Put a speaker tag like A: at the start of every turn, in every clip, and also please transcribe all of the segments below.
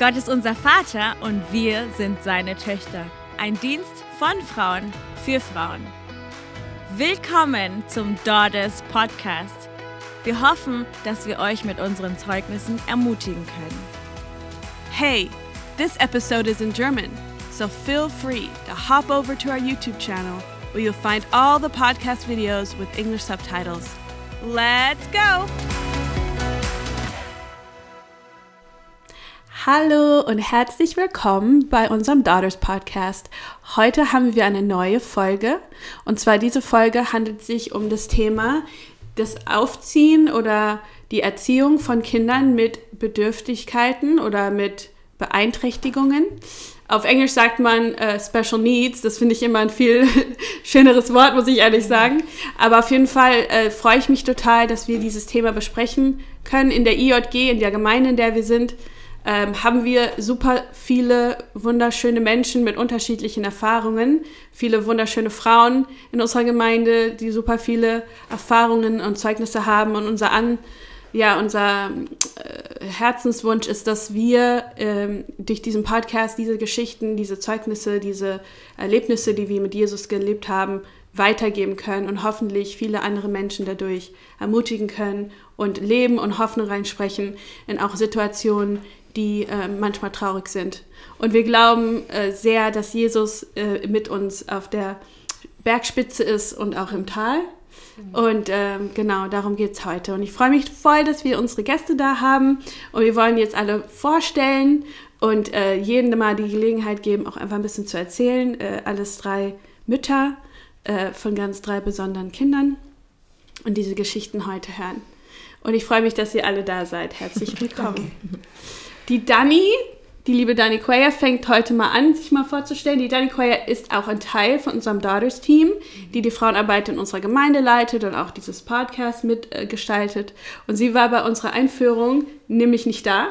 A: Gott ist unser Vater und wir sind seine Töchter. Ein Dienst von Frauen für Frauen. Willkommen zum Daughters Podcast. Wir hoffen, dass wir euch mit unseren Zeugnissen ermutigen können.
B: Hey, this episode is in German, so feel free to hop over to our YouTube channel where you'll find all the podcast videos with English subtitles. Let's go! Hallo und herzlich willkommen bei unserem Daughters Podcast. Heute haben wir eine neue Folge und zwar diese Folge handelt sich um das Thema das Aufziehen oder die Erziehung von Kindern mit Bedürftigkeiten oder mit Beeinträchtigungen. Auf Englisch sagt man äh, Special Needs. Das finde ich immer ein viel schöneres Wort, muss ich ehrlich sagen. Aber auf jeden Fall äh, freue ich mich total, dass wir dieses Thema besprechen können. In der IJG, in der Gemeinde, in der wir sind, ähm, haben wir super viele wunderschöne Menschen mit unterschiedlichen Erfahrungen, viele wunderschöne Frauen in unserer Gemeinde, die super viele Erfahrungen und Zeugnisse haben. Und unser, An, ja, unser äh, Herzenswunsch ist, dass wir ähm, durch diesen Podcast diese Geschichten, diese Zeugnisse, diese Erlebnisse, die wir mit Jesus gelebt haben, weitergeben können und hoffentlich viele andere Menschen dadurch ermutigen können und Leben und Hoffnung reinsprechen in auch Situationen, die äh, manchmal traurig sind. Und wir glauben äh, sehr, dass Jesus äh, mit uns auf der Bergspitze ist und auch im Tal. Und ähm, genau, darum geht es heute. Und ich freue mich voll, dass wir unsere Gäste da haben. Und wir wollen jetzt alle vorstellen und äh, jedem mal die Gelegenheit geben, auch einfach ein bisschen zu erzählen. Äh, alles drei Mütter äh, von ganz drei besonderen Kindern und diese Geschichten heute hören. Und ich freue mich, dass ihr alle da seid. Herzlich willkommen. Die Dani, die liebe Dani Quayer, fängt heute mal an, sich mal vorzustellen. Die Dani Quayer ist auch ein Teil von unserem Daughters-Team, die die Frauenarbeit in unserer Gemeinde leitet und auch dieses Podcast mitgestaltet. Und sie war bei unserer Einführung nämlich nicht da,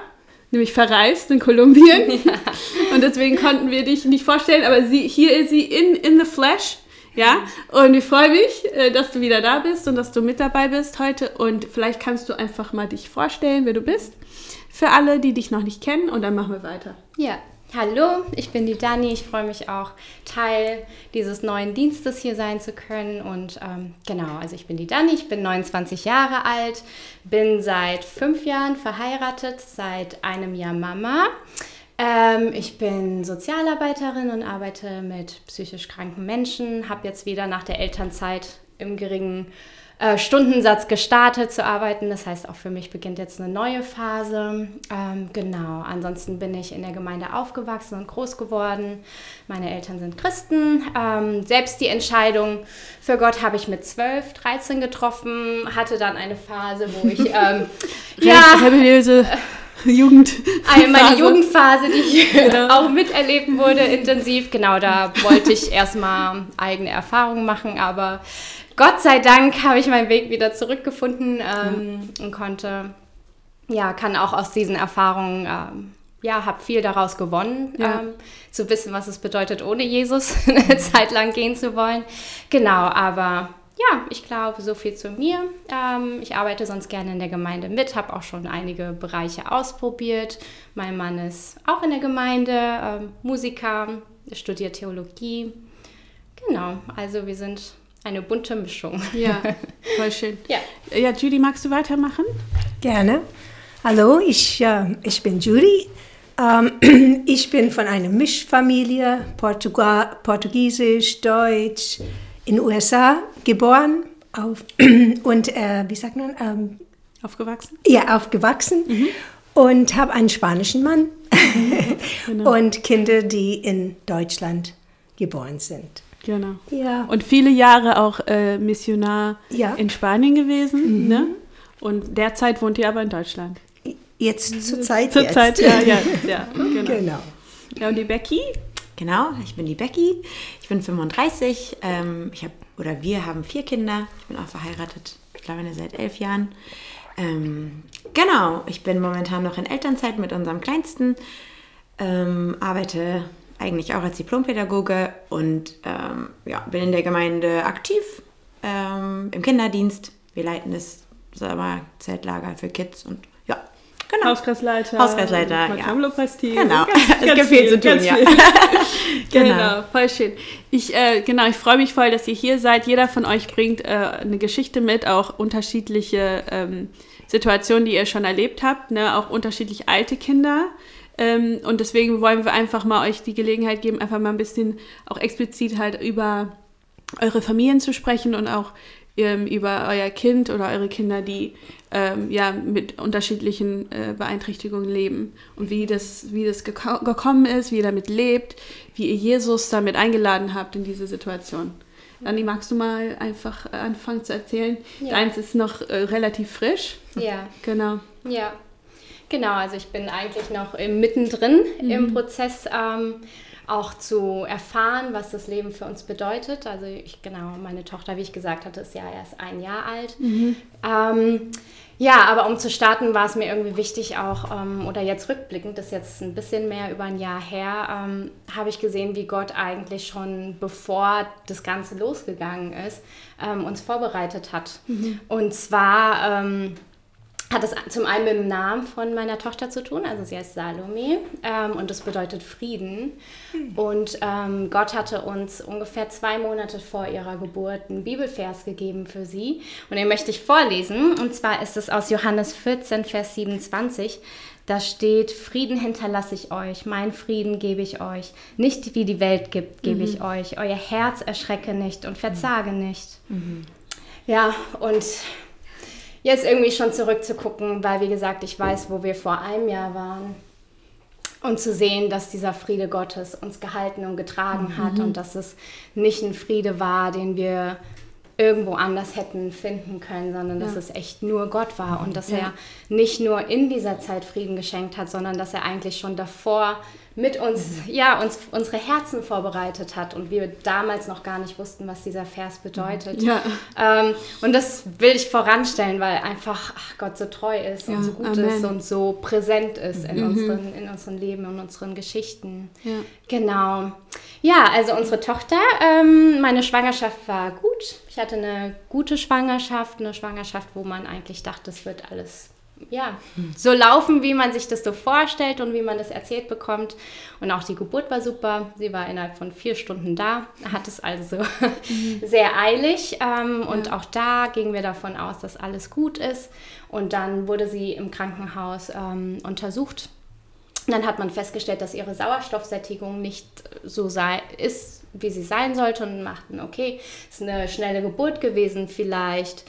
B: nämlich verreist in Kolumbien. Ja. Und deswegen konnten wir dich nicht vorstellen, aber sie, hier ist sie in, in the flesh. Ja, und ich freue mich, äh, dass du wieder da bist und dass du mit dabei bist heute. Und vielleicht kannst du einfach mal dich vorstellen, wer du bist für alle, die dich noch nicht kennen und dann machen wir weiter.
C: Ja, hallo, ich bin die Dani. Ich freue mich auch, Teil dieses neuen Dienstes hier sein zu können. Und ähm, genau, also ich bin die Dani, ich bin 29 Jahre alt, bin seit fünf Jahren verheiratet, seit einem Jahr Mama. Ähm, ich bin Sozialarbeiterin und arbeite mit psychisch kranken Menschen, habe jetzt wieder nach der Elternzeit im geringen äh, Stundensatz gestartet zu arbeiten. Das heißt, auch für mich beginnt jetzt eine neue Phase. Ähm, genau, ansonsten bin ich in der Gemeinde aufgewachsen und groß geworden. Meine Eltern sind Christen. Ähm, selbst die Entscheidung für Gott habe ich mit 12, 13 getroffen, hatte dann eine Phase, wo ich ähm,
B: ja, rebelliöse Jugend.
C: Meine Jugendphase, die ich genau. auch miterleben wurde intensiv. Genau, da wollte ich erstmal eigene Erfahrungen machen, aber Gott sei Dank habe ich meinen Weg wieder zurückgefunden ähm, ja. und konnte, ja, kann auch aus diesen Erfahrungen, ähm, ja, habe viel daraus gewonnen, ja. ähm, zu wissen, was es bedeutet, ohne Jesus eine Zeit lang gehen zu wollen. Genau, aber ja, ich glaube, so viel zu mir. Ähm, ich arbeite sonst gerne in der Gemeinde mit, habe auch schon einige Bereiche ausprobiert. Mein Mann ist auch in der Gemeinde, ähm, Musiker, studiert Theologie. Genau, also wir sind eine bunte Mischung.
B: Ja, voll schön. ja. ja, Judy, magst du weitermachen?
D: Gerne. Hallo, ich, äh, ich bin Judy. Ähm, ich bin von einer Mischfamilie, Portugal, Portugiesisch, Deutsch, in den USA geboren auf, und, äh, wie sagt man? Ähm,
B: aufgewachsen?
D: Ja, aufgewachsen. Mhm. Und habe einen spanischen Mann genau. und Kinder, die in Deutschland geboren sind.
B: Genau. Ja. Und viele Jahre auch äh, Missionar ja. in Spanien gewesen. Mhm. Ne? Und derzeit wohnt ihr aber in Deutschland.
D: Jetzt zur Zeit.
B: Zur Zeit, ja, ja, ja genau.
D: genau.
B: Ja, und die Becky?
E: Genau, ich bin die Becky. Ich bin 35. Ähm, ich habe oder wir haben vier Kinder. Ich bin auch verheiratet, mittlerweile seit elf Jahren. Ähm, genau, ich bin momentan noch in Elternzeit mit unserem Kleinsten. Ähm, arbeite eigentlich auch als Diplompädagoge und ähm, ja, bin in der Gemeinde aktiv ähm, im Kinderdienst. Wir leiten das Sommerzeltlager für Kids und ja, Genau.
B: Hauskreisleiter.
E: Hauskreisleiter, ja.
B: Lobpreisteam.
E: Genau.
B: Ganz,
E: Es
B: ganz
E: gibt viel zu tun, ja.
B: viel. genau.
E: Genau.
B: voll schön. Ich, äh, genau, ich freue mich voll, dass ihr hier seid. Jeder von euch bringt äh, eine Geschichte mit, auch unterschiedliche ähm, Situationen, die ihr schon erlebt habt, ne? auch unterschiedlich alte Kinder. Ähm, und deswegen wollen wir einfach mal euch die Gelegenheit geben, einfach mal ein bisschen auch explizit halt über eure Familien zu sprechen und auch ähm, über euer Kind oder eure Kinder, die ähm, ja mit unterschiedlichen äh, Beeinträchtigungen leben und wie das, wie das geko gekommen ist, wie ihr damit lebt, wie ihr Jesus damit eingeladen habt in diese Situation. Anni, magst du mal einfach anfangen zu erzählen?
C: Ja.
B: Deins ist noch äh, relativ frisch.
C: Ja.
B: Genau.
C: Ja, genau. Also ich bin eigentlich noch mittendrin im Prozess, ähm, auch zu erfahren, was das Leben für uns bedeutet. Also ich, genau, meine Tochter, wie ich gesagt hatte, ist ja erst ein Jahr alt. Ähm, ja, aber um zu starten, war es mir irgendwie wichtig auch, ähm, oder jetzt rückblickend, das ist jetzt ein bisschen mehr über ein Jahr her, ähm, habe ich gesehen, wie Gott eigentlich schon bevor das Ganze losgegangen ist, ähm, uns vorbereitet hat. Und zwar ähm, hat es zum einen mit dem Namen von meiner Tochter zu tun, also sie heißt Salome ähm, und das bedeutet Frieden. Und ähm, Gott hatte uns ungefähr zwei Monate vor ihrer Geburt einen Bibelvers gegeben für sie und den möchte ich vorlesen. Und zwar ist es aus Johannes 14, Vers 27. Da steht, Frieden hinterlasse ich euch, mein Frieden gebe ich euch. Nicht wie die Welt gibt, gebe ich euch. Euer Herz erschrecke nicht und verzage nicht. Ja, und jetzt irgendwie schon zurückzugucken, weil wie gesagt, ich weiß, wo wir vor einem Jahr waren. Und zu sehen, dass dieser Friede Gottes uns gehalten und getragen hat und dass es nicht ein Friede war, den wir irgendwo anders hätten finden können, sondern dass
B: Ja.
C: es echt nur Gott war und dass
B: Ja.
C: er nicht nur in dieser Zeit Frieden geschenkt hat, sondern dass er eigentlich schon davor mit uns, ja, uns unsere Herzen vorbereitet hat und wir damals noch gar nicht wussten, was dieser Vers bedeutet.
B: Ja.
C: Ähm, und das will ich voranstellen, weil einfach ach, Gott so treu ist
B: Ja,
C: und so gut
B: Amen.
C: ist und so präsent ist in, unseren, in unserem Leben und unseren Geschichten.
B: Ja.
C: Genau. Ja, also unsere Tochter, ähm, meine Schwangerschaft war gut. Ich hatte eine gute Schwangerschaft, eine Schwangerschaft, wo man eigentlich dachte, es wird alles ja, so laufen, wie man sich das so vorstellt und wie man das erzählt bekommt. Und auch die Geburt war super. Sie war innerhalb von vier Stunden da, hat es also sehr eilig. Ähm, Und auch da gingen wir davon aus, dass alles gut ist. Und dann wurde sie im Krankenhaus ähm, untersucht. Dann hat man festgestellt, dass ihre Sauerstoffsättigung nicht so sei, ist, wie sie sein sollte und machten, okay, ist eine schnelle Geburt gewesen, vielleicht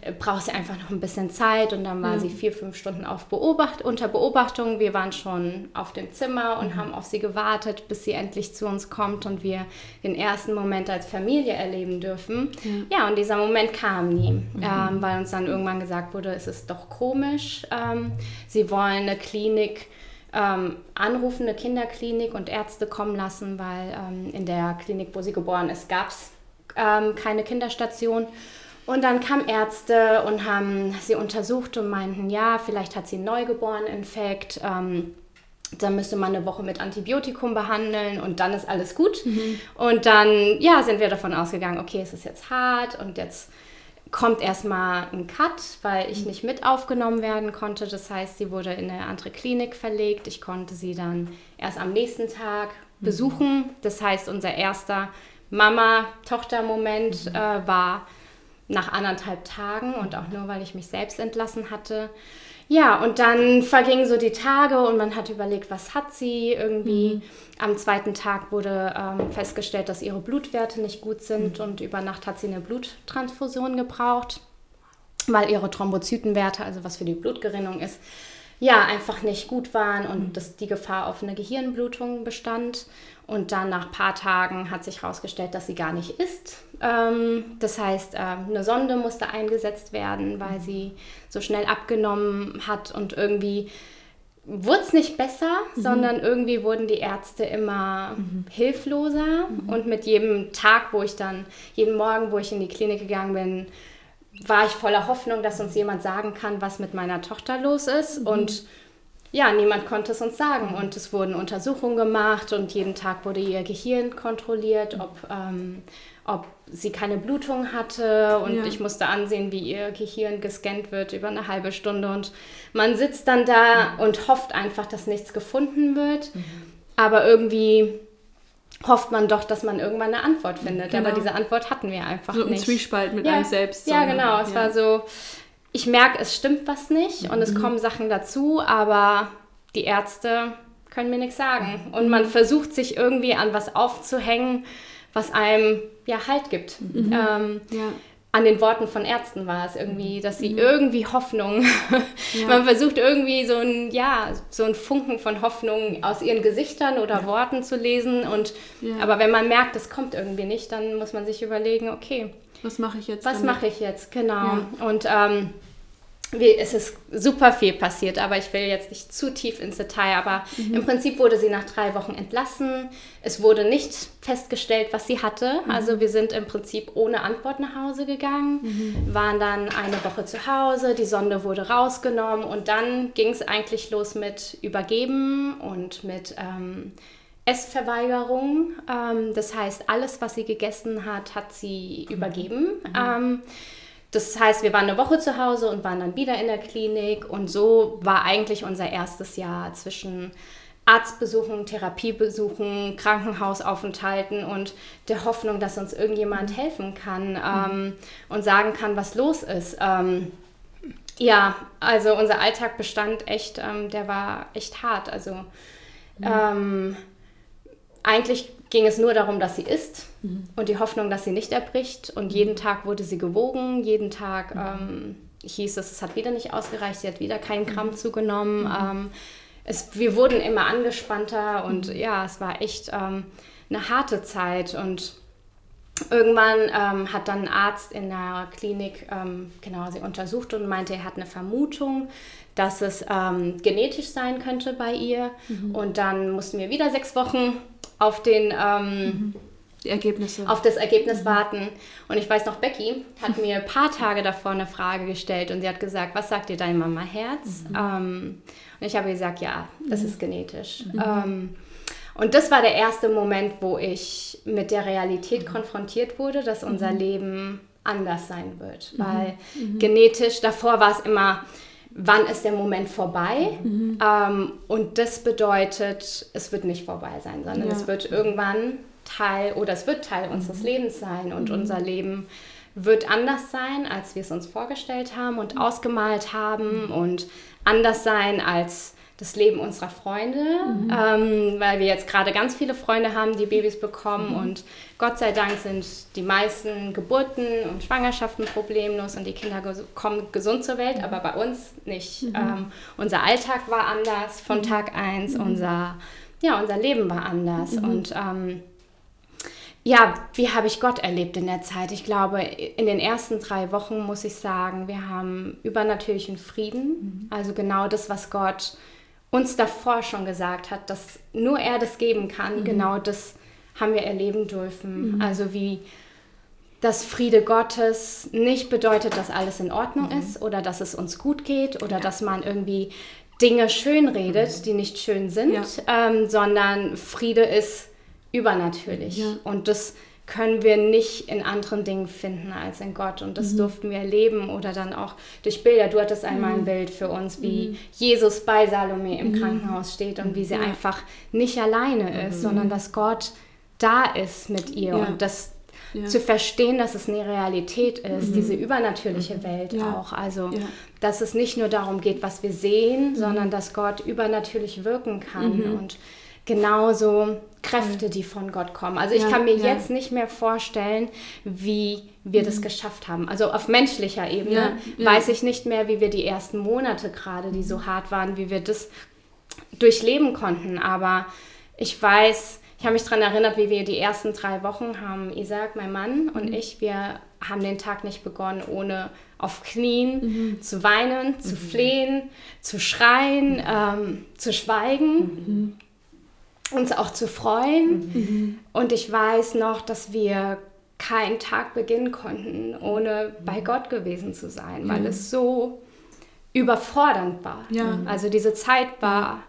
C: äh, braucht sie einfach noch ein bisschen Zeit und dann war sie vier, fünf Stunden auf Beobacht, unter Beobachtung. Wir waren schon auf dem Zimmer und haben auf sie gewartet, bis sie endlich zu uns kommt und wir den ersten Moment als Familie erleben dürfen. Ja, und dieser Moment kam nie, ähm, weil uns dann irgendwann gesagt wurde, es ist doch komisch, ähm, sie wollen eine Klinik ähm, anrufen, eine Kinderklinik und Ärzte kommen lassen, weil ähm, in der Klinik, wo sie geboren ist, gab es ähm, keine Kinderstation. Und dann kamen Ärzte und haben sie untersucht und meinten, ja, vielleicht hat sie einen Neugeboreneninfekt. Ähm, dann müsste man eine Woche mit Antibiotikum behandeln und dann ist alles gut. Und dann, ja, sind wir davon ausgegangen, okay, es ist jetzt hart und jetzt kommt erstmal ein Cut, weil ich nicht mit aufgenommen werden konnte. Das heißt, sie wurde in eine andere Klinik verlegt. Ich konnte sie dann erst am nächsten Tag besuchen. Das heißt, unser erster Mama-Tochter-Moment äh, war nach anderthalb Tagen und auch nur, weil ich mich selbst entlassen hatte. Ja, und dann vergingen so die Tage und man hat überlegt, was hat sie irgendwie. Am zweiten Tag wurde ähm, festgestellt, dass ihre Blutwerte nicht gut sind und über Nacht hat sie eine Bluttransfusion gebraucht, weil ihre Thrombozytenwerte, also was für die Blutgerinnung ist, ja, einfach nicht gut waren und dass die Gefahr auf eine Gehirnblutung bestand. Und dann nach ein paar Tagen hat sich herausgestellt, dass sie gar nicht ist. Ähm, das heißt, ähm, eine Sonde musste eingesetzt werden, weil sie so schnell abgenommen hat und irgendwie wurde es nicht besser, sondern irgendwie wurden die Ärzte immer hilfloser. Und mit jedem Tag, wo ich dann, jeden Morgen, wo ich in die Klinik gegangen bin, war ich voller Hoffnung, dass uns jemand sagen kann, was mit meiner Tochter los ist. Und ja, niemand konnte es uns sagen. Und es wurden Untersuchungen gemacht und jeden Tag wurde ihr Gehirn kontrolliert, ob, ähm, ob sie keine Blutung hatte. Und
B: Ja.
C: ich musste ansehen, wie ihr Gehirn gescannt wird über eine halbe Stunde. Und man sitzt dann da und hofft einfach, dass nichts gefunden wird. Aber irgendwie hofft man doch, dass man irgendwann eine Antwort findet.
B: Genau.
C: Aber diese Antwort hatten wir einfach
B: So
C: nicht.
B: Zwiespalt mit
C: ja,
B: einem selbst.
C: Ja,
B: so, ne?
C: genau. Es
B: Ja.
C: war so, ich merke, es stimmt was nicht und
B: Mhm.
C: es kommen Sachen dazu, aber die Ärzte können mir nichts sagen.
B: Mhm.
C: Und man versucht sich irgendwie an was aufzuhängen, was einem ja Halt gibt.
B: Mhm.
C: Ähm,
B: Ja.
C: an den Worten von Ärzten war es irgendwie, dass
B: Mhm.
C: sie irgendwie Hoffnung, man versucht irgendwie so ein, ja, so ein Funken von Hoffnung aus ihren Gesichtern oder Worten zu lesen und,
B: Ja.
C: aber wenn man merkt, es kommt irgendwie nicht, dann muss man sich überlegen, okay,
B: Was mache ich jetzt?
C: was mache ich jetzt? Genau. Und ähm, wie, es ist super viel passiert, aber ich will jetzt nicht zu tief ins Detail. Aber
B: Mhm.
C: im Prinzip wurde sie nach drei Wochen entlassen. Es wurde nicht festgestellt, was sie hatte.
B: Mhm.
C: Also wir sind im Prinzip ohne Antwort nach Hause gegangen,
B: Mhm.
C: waren dann eine Woche zu Hause, die Sonde wurde rausgenommen und dann ging es eigentlich los mit Übergeben und mit... Ähm, Essverweigerung. Ähm, das heißt, alles, was sie gegessen hat, hat sie übergeben. Ähm, das heißt, wir waren eine Woche zu Hause und waren dann wieder in der Klinik. Und so war eigentlich unser erstes Jahr zwischen Arztbesuchen, Therapiebesuchen, Krankenhausaufenthalten und der Hoffnung, dass uns irgendjemand helfen kann ähm, und sagen kann, was los ist. Ähm, ja, also unser Alltag bestand echt, ähm, der war echt hart. Also ähm, eigentlich ging es nur darum, dass sie isst und die Hoffnung, dass sie nicht erbricht. Und jeden Tag wurde sie gewogen, jeden Tag ähm, hieß es, es hat wieder nicht ausgereicht, sie hat wieder keinen Gramm zugenommen. Ähm, es, wir wurden immer angespannter und ja, es war echt ähm, eine harte Zeit. Und Irgendwann ähm, hat dann ein Arzt in der Klinik ähm, genau sie untersucht und meinte, er hat eine Vermutung, dass es ähm, genetisch sein könnte bei ihr. Und dann mussten wir wieder sechs Wochen auf den ähm,
B: Die Ergebnisse.
C: auf das Ergebnis warten. Und ich weiß noch, Becky hat mir ein paar Tage davor eine Frage gestellt und sie hat gesagt, was sagt dir dein Mama-Herz? Ähm, und ich habe gesagt, ja, das ist genetisch. Ähm, und das war der erste Moment, wo ich mit der Realität konfrontiert wurde, dass unser Leben anders sein wird. Weil genetisch, davor war es immer, wann ist der Moment vorbei? Ähm, und das bedeutet, es wird nicht vorbei sein, sondern
B: Ja.
C: es wird irgendwann Teil oder es wird Teil unseres Lebens sein und unser Leben wird anders sein, als wir es uns vorgestellt haben und ausgemalt haben und anders sein als das Leben unserer Freunde, ähm, weil wir jetzt gerade ganz viele Freunde haben, die Babys bekommen. Und Gott sei Dank sind die meisten Geburten und Schwangerschaften problemlos und die Kinder ges kommen gesund zur Welt, aber bei uns nicht. Ähm, unser Alltag war anders von Tag eins, unser, ja, unser Leben war anders. Und ähm, ja, wie habe ich Gott erlebt in der Zeit? Ich glaube, in den ersten drei Wochen muss ich sagen, wir haben übernatürlichen Frieden. Also genau das, was Gott uns davor schon gesagt hat, dass nur er das geben kann. Genau das haben wir erleben dürfen. Also wie dass Friede Gottes nicht bedeutet, dass alles in Ordnung ist oder dass es uns gut geht oder dass man irgendwie Dinge schön redet, die nicht schön sind,
B: Ja.
C: ähm, sondern Friede ist übernatürlich.
B: Ja.
C: Und das können wir nicht in anderen Dingen finden als in Gott. Und das durften wir erleben oder dann auch durch Bilder. Du hattest einmal ein Bild für uns, wie Jesus bei Salome im Krankenhaus steht und wie sie einfach nicht alleine ist, sondern dass Gott da ist mit ihr
B: Ja.
C: und das
B: Ja.
C: zu verstehen, dass es eine Realität ist, diese übernatürliche Welt
B: Ja.
C: auch. Also,
B: Ja.
C: dass es nicht nur darum geht, was wir sehen, sondern dass Gott übernatürlich wirken kann und genauso Kräfte, die von Gott kommen. Also ich
B: Ja,
C: kann mir
B: ja.
C: jetzt nicht mehr vorstellen, wie wir das geschafft haben. Also auf menschlicher Ebene
B: Ja,
C: weiß ich nicht mehr, wie wir die ersten Monate gerade, die so hart waren, wie wir das durchleben konnten. Aber ich weiß, ich habe mich daran erinnert, wie wir die ersten drei Wochen haben, Isaac, mein Mann und ich, wir haben den Tag nicht begonnen, ohne auf Knien zu weinen, zu flehen, zu schreien, ähm, zu schweigen, uns auch zu freuen. Und ich weiß noch, dass wir keinen Tag beginnen konnten, ohne bei Gott gewesen zu sein, weil es so überfordernd war.
B: Ja.
C: Also diese Zeit war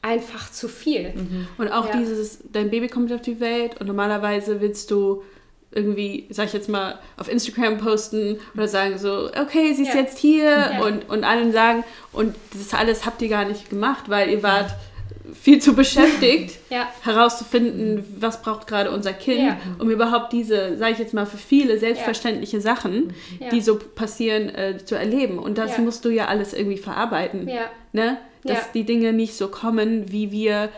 C: einfach zu viel.
B: Und auch
C: Ja.
B: dieses, dein Baby kommt auf die Welt und normalerweise willst du irgendwie, sag ich jetzt mal, auf Instagram posten oder sagen so, okay, sie ist
C: Ja.
B: jetzt hier und, und allen sagen, und das alles habt ihr gar nicht gemacht, weil ihr wart viel zu beschäftigt,
C: Ja.
B: herauszufinden, was braucht gerade unser Kind,
C: Ja.
B: um überhaupt diese, sage ich jetzt mal, für viele selbstverständliche Sachen,
C: Ja.
B: die so passieren, äh, zu erleben. Und das musst du ja alles irgendwie verarbeiten. Ne? Dass die Dinge nicht so kommen, wie wir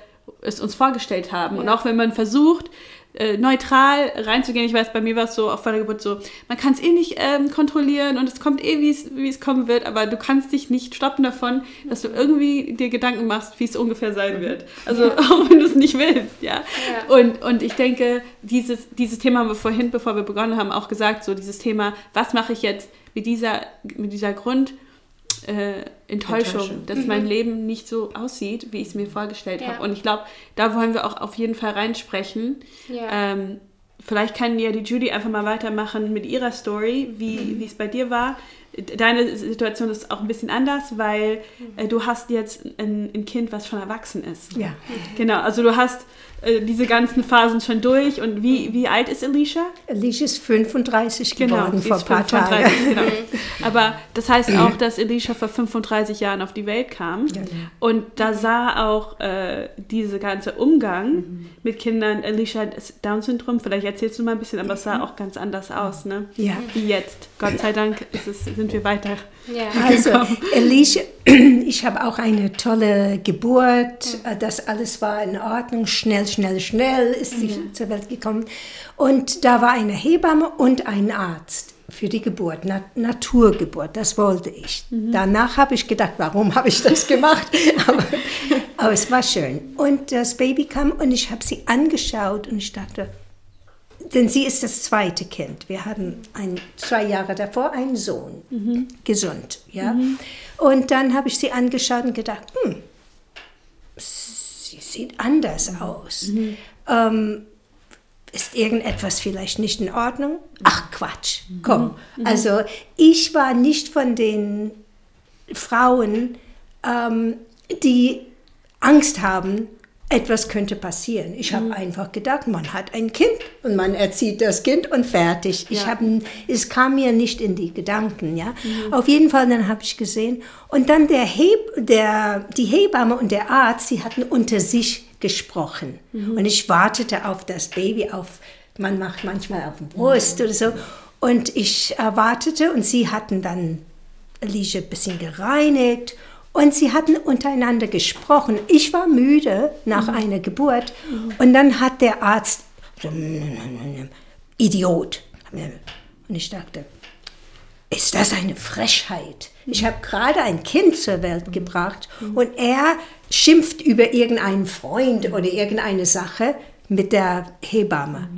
B: es uns vorgestellt haben. Und auch wenn man versucht, äh, neutral reinzugehen, ich weiß, bei mir war es so auf der Geburt so, man kann es eh nicht ähm, kontrollieren und es kommt eh, wie es- wie es kommen wird, aber du kannst dich nicht stoppen davon, dass du irgendwie dir Gedanken machst, wie es ungefähr sein wird. Also auch wenn du es nicht willst, ja.
C: Ja.
B: Und, und ich denke, dieses, dieses Thema haben wir vorhin, bevor wir begonnen haben, auch gesagt, so dieses Thema, was mache ich jetzt mit dieser, mit dieser Grund, äh, Enttäuschung,
E: Enttäuschung.
B: dass mein Leben nicht so aussieht, wie ich es mir vorgestellt
C: Ja.
B: habe. Und ich glaube, da wollen wir auch auf jeden Fall reinsprechen.
C: Ja.
B: Ähm, vielleicht kann ja die Judy einfach mal weitermachen mit ihrer Story, wie wie es bei dir war. Deine Situation ist auch ein bisschen anders, weil äh, du hast jetzt ein, ein Kind, was schon erwachsen ist.
D: Ja.
B: Genau, also du hast äh, diese ganzen Phasen schon durch. Und wie, wie alt ist Alicia?
D: Alicia ist 35
B: Genau,
D: geworden vor ein paar
B: 35,
D: Tagen.
B: genau. Aber das heißt auch, dass Alicia vor 35 Jahren auf die Welt kam.
D: Ja.
B: Und da sah auch äh, diese ganze Umgang mit Kindern, Alicia hat Down-Syndrom, vielleicht erzählst du mal ein bisschen, aber es sah auch ganz anders aus, ne?
D: Ja.
B: Wie jetzt. Gott sei Dank ist es, sind wir weiter.
C: ja.
D: Also, Alicia, ich habe auch eine tolle Geburt. Das alles war in Ordnung. Schnell, schnell, schnell ist sie zur Welt gekommen. Und da war eine Hebamme und ein Arzt für die Geburt, Na Naturgeburt. Das wollte ich. Danach habe ich gedacht, warum habe ich das gemacht? aber, aber es war schön. Und das Baby kam und ich habe sie angeschaut und ich dachte, denn sie ist das zweite Kind. Wir hatten ein, zwei Jahre davor einen Sohn, gesund, ja. Und dann habe ich sie angeschaut und gedacht, hm, sieht anders aus. Ähm, ist irgendetwas vielleicht nicht in Ordnung? Ach Quatsch, komm. Also ich war nicht von den Frauen, ähm, die Angst haben, etwas könnte passieren. Ich habe einfach gedacht, man hat ein Kind und man erzieht das Kind und fertig. Ich
B: Ja.
D: hab, es kam mir nicht in die Gedanken, ja. Auf jeden Fall, dann habe ich gesehen und dann der Heb, der, die Hebamme und der Arzt, sie hatten unter sich gesprochen und ich wartete auf das Baby, auf man macht manchmal auf dem Brust oder so und ich äh, wartete und sie hatten dann Alicia ein bisschen gereinigt und sie hatten untereinander gesprochen. Ich war müde nach einer Geburt und dann hat der Arzt, Idiot. Und ich dachte, ist das eine Frechheit? Ich habe gerade ein Kind zur Welt gebracht und er schimpft über irgendeinen Freund oder irgendeine Sache mit der Hebamme.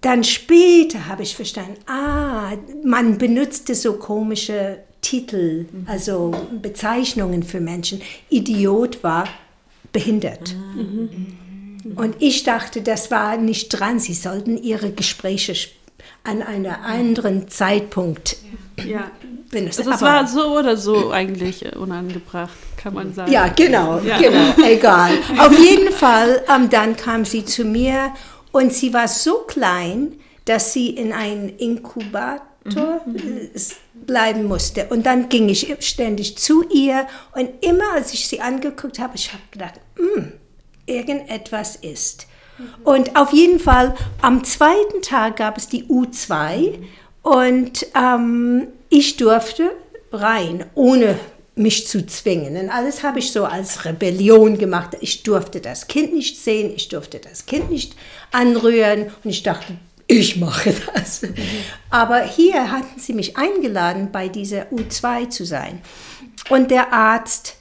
D: Dann später habe ich verstanden, ah, man benutzte so komische Titel, also Bezeichnungen für Menschen. Idiot war behindert. Und ich dachte, das war nicht dran. Sie sollten ihre Gespräche sp- an einem anderen Zeitpunkt
B: Ja.
D: benutzen.
B: Also es
D: Aber-
B: war so oder so eigentlich äh, unangebracht, kann man sagen.
D: Ja, genau,
B: Ja.
D: genau, egal. Auf jeden Fall, ähm, dann kam sie zu mir und sie war so klein, dass sie in einen Inkubator s- bleiben musste. Und dann ging ich ständig zu ihr und immer, als ich sie angeguckt habe, ich habe gedacht, "Hm, irgendetwas ist. Und auf jeden Fall, am zweiten Tag gab es die U2 und ähm, ich durfte rein, ohne mich zu zwingen. Und alles habe ich so als Rebellion gemacht. Ich durfte das Kind nicht sehen, ich durfte das Kind nicht anrühren und ich dachte, ich mache das. Aber hier hatten sie mich eingeladen, bei dieser U2 zu sein. Und der Arzt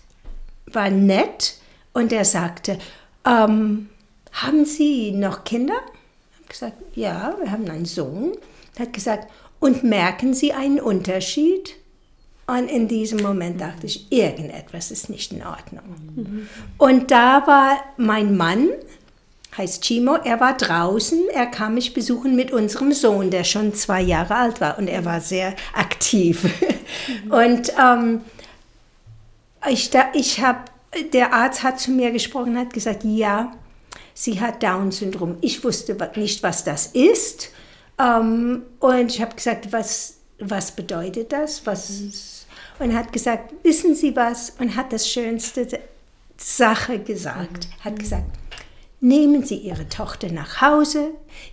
D: war nett und er sagte, ähm, haben Sie noch Kinder? Ich habe gesagt, ja, wir haben einen Sohn. Er hat gesagt, und merken Sie einen Unterschied? Und in diesem Moment dachte ich, irgendetwas ist nicht in Ordnung. Und da war mein Mann, heißt Chimo, er war draußen, er kam mich besuchen mit unserem Sohn, der schon zwei Jahre alt war und er war sehr aktiv. Und ähm, ich, da, ich habe, der Arzt hat zu mir gesprochen, hat gesagt, ja, sie hat Down-Syndrom. Ich wusste nicht, was das ist. Ähm, und ich habe gesagt, was, was bedeutet das? Was, und hat gesagt, wissen Sie was? Und hat das schönste Sache gesagt. Hat gesagt, nehmen Sie Ihre Tochter nach Hause,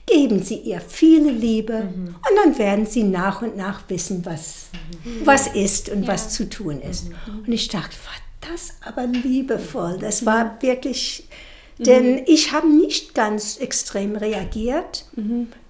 D: geben Sie ihr viele Liebe mhm. und dann werden Sie nach und nach wissen, was, mhm. was ist und ja. was zu tun ist. Mhm. Und ich dachte, war das aber liebevoll. Das war wirklich, denn ich habe nicht ganz extrem reagiert.